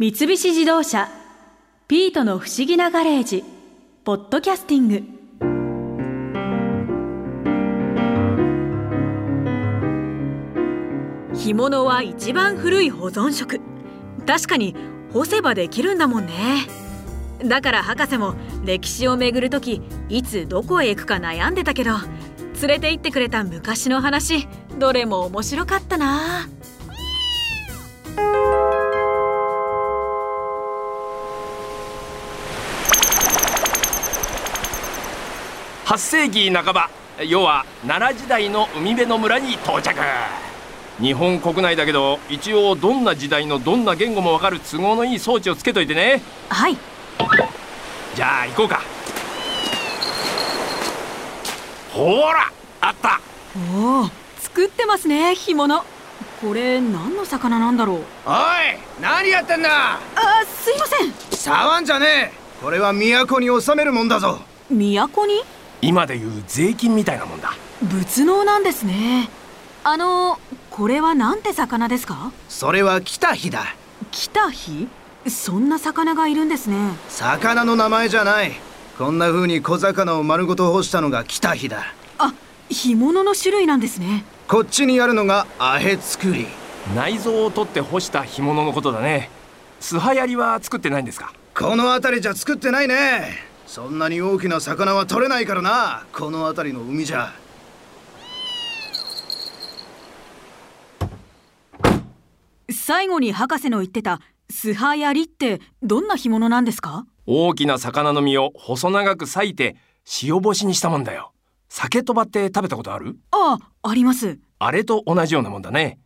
三菱自動車「ピートの不思議なガレージ」ポッドキャスティング。干物は一番古い保存食。確かに干せばできるんだもんね。だから博士も歴史を巡る時いつどこへ行くか悩んでたけど連れて行ってくれた昔の話どれも面白かったな。8世紀半ば要は奈良時代の海辺の村に到着。日本国内だけど一応どんな時代のどんな言語もわかる都合のいい装置をつけといてね。はい。じゃあ行こうか。ほらあった。おお作ってますね干物。これ何の魚なんだろう。おい何やってんだ。あすいません。触んじゃねえ。これは都に収めるもんだぞ。都に？今でいう税金みたいなもんだ。仏能なんですね。あのこれはなんて魚ですか？それは来た日だ。来た日？そんな魚がいるんですね。魚の名前じゃない。こんな風に小魚を丸ごと干したのが来た日だ。あ干物の種類なんですね。こっちにあるのがアヘ作り。内臓を取って干した干物のことだね素はやりは作ってないんですかこの辺りじゃ作ってないねそんなに大きな魚は取れないからな。この辺りの海じゃ。最後に博士の言ってたスハヤリってどんな干物なんですか？大きな魚の身を細長く裂いて塩干しにしたもんだよ。酒とばって食べたことある？ああります。あれと同じようなもんだね。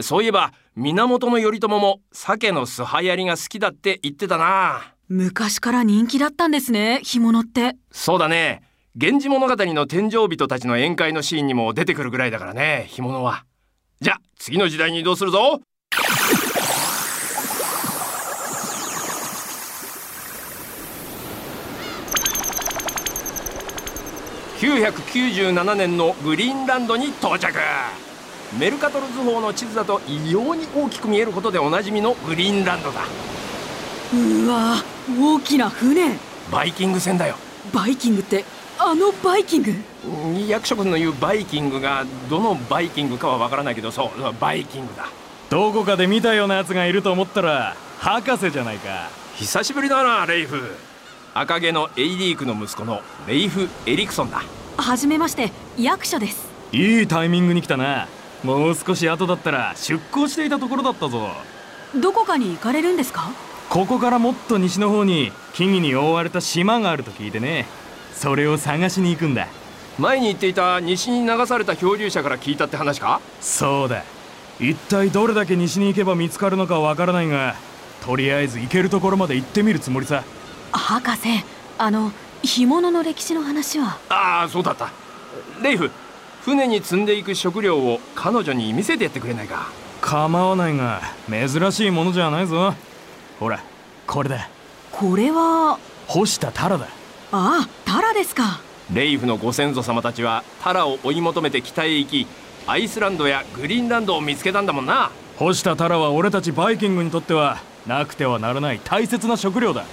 そういえば源頼朝も鮭の素はやりが好きだって言ってたな昔から人気だったんですね干物って。そうだね。源氏物語の天井人たちの宴会のシーンにも出てくるぐらいだからね干物は。じゃあ次の時代に移動するぞ。997年のグリーンランドに到着。メルカトル図法の地図だと異様に大きく見えることでおなじみのグリーンランドだ。うわ大きな船。バイキング船だよ。バイキングってあのバイキング？役所君の言うバイキングがどのバイキングかはわからないけどそうバイキングだ。どこかで見たようなやつがいると思ったら博士じゃないか。久しぶりだなレイフ。赤毛のエイリークの息子のレイフ・エリクソンだ。はじめまして役所です。いいタイミングに来たな。もう少し後だったら出港していたところだったぞ。どこかに行かれるんですか？ここからもっと西の方に木々に覆われた島があると聞いてね。それを探しに行くんだ。前に言っていた西に流された漂流者から聞いたって話か？そうだ。一体どれだけ西に行けば見つかるのかわからないがとりあえず行けるところまで行ってみるつもりさ。博士あの干物の歴史の話は？ああそうだった。レイフ船に積んでいく食料を彼女に見せてやってくれないか？構わないが珍しいものじゃないぞほらこれだ。これは。干したタラだ。ああタラですか。レイフのご先祖様たちはタラを追い求めて北へ行きアイスランドやグリーンランドを見つけたんだもんな。干したタラは俺たちバイキングにとってはなくてはならない大切な食料だ。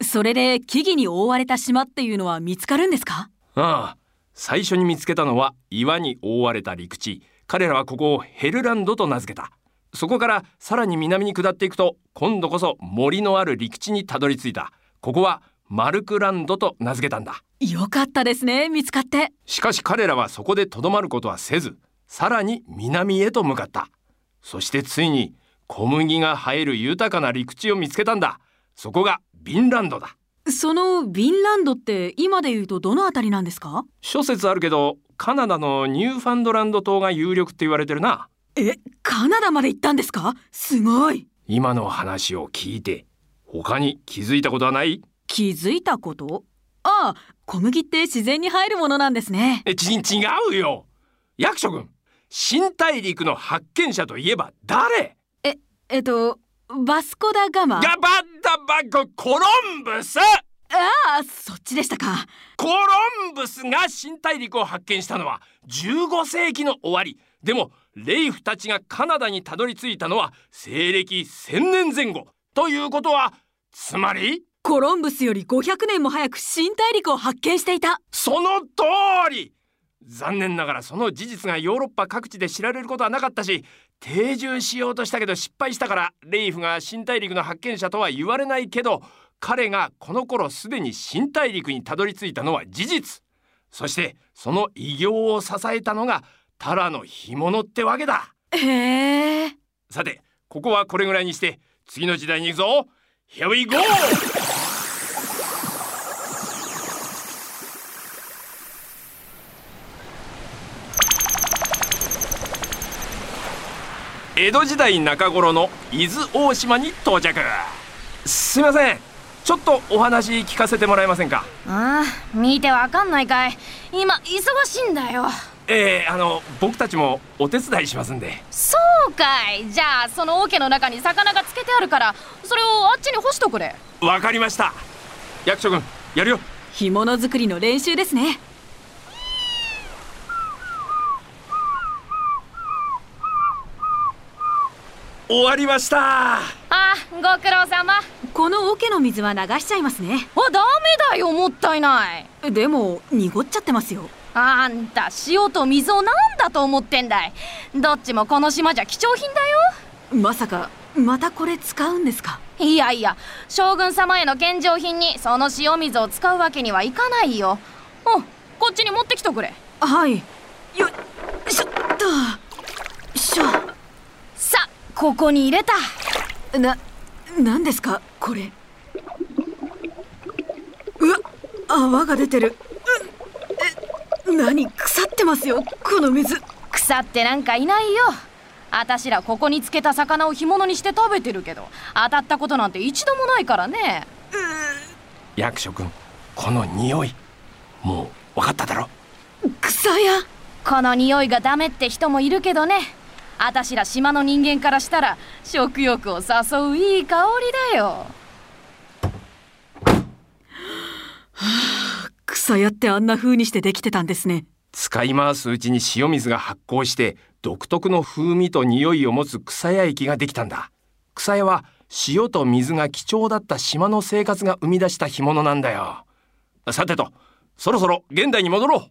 それで木々に覆われた島っていうのは見つかるんですか。ああ最初に見つけたのは岩に覆われた陸地彼らはここをヘルランドと名付けた。そこからさらに南に下っていくと今度こそ森のある陸地にたどり着いた。ここはマルクランドと名付けたんだ。よかったですね見つかって。しかし彼らはそこでとどまることはせずさらに南へと向かった。そしてついに小麦が生える豊かな陸地を見つけたんだ。そこがビンランドだ。そのビンランドって今で言うとどのあたりなんですか？諸説あるけどカナダのニューファンドランド島が有力って言われてるな。えカナダまで行ったんですか？すごい。今の話を聞いて他に気づいたことはない？気づいたこと？ああ小麦って自然に生えるものなんですね。えち違うよ。役所君新大陸の発見者といえば誰？ええっとバスコ・ダ・ガマ。ガバッダバココロンブスああそっちでしたか。コロンブスが新大陸を発見したのは15世紀の終わり。でもレイフたちがカナダにたどり着いたのは西暦1000年前後。ということはつまりコロンブスより500年も早く新大陸を発見していた。その通り。残念ながらその事実がヨーロッパ各地で知られることはなかったし定住しようとしたけど失敗したからレイフが新大陸の発見者とは言われないけど彼がこの頃すでに新大陸にたどり着いたのは事実。そしてその偉業を支えたのがタラの干物ってわけだ。へえ。さてここはこれぐらいにして次の時代に行くぞ。Here we go! 江戸時代中頃の伊豆大島に到着。すいませんちょっとお話聞かせてもらえませんか？ああ見てわかんないかい。今忙しいんだよ。ええあの僕たちもお手伝いしますんで。そうかい。じゃあその桶の中に魚がつけてあるからそれをあっちに干しとくれ。わかりました。役所君やるよ。干物作りの練習ですね。終わりました。あご苦労様この桶の水は流しちゃいますね。あダメだよもったいない。でも濁っちゃってますよ。あんた塩と水をなんだと思ってんだい。どっちもこの島じゃ貴重品だよ。まさかまたこれ使うんですか？いやいや将軍様への献上品にその塩水を使うわけにはいかないよ。おこっちに持ってきとくれ。はい。よいしょっと。しょ。さここに入れた。な何ですか？これ。うわ泡が出てる。うえ何？腐ってますよ。この水。腐ってなんかいないよ。あたしらここにつけた魚を干物にして食べてるけど当たったことなんて一度もないからね。役所君この匂いもう分かっただろ。草屋この匂いがダメって人もいるけどねあたしら島の人間からしたら食欲を誘ういい香りだよ。草屋ってあんな風にしてできてたんですね。使い回すうちに塩水が発酵して独特の風味と匂いを持つ草屋液ができたんだ。草屋は塩と水が貴重だった島の生活が生み出した干物なんだよ。さてとそろそろ現代に戻ろう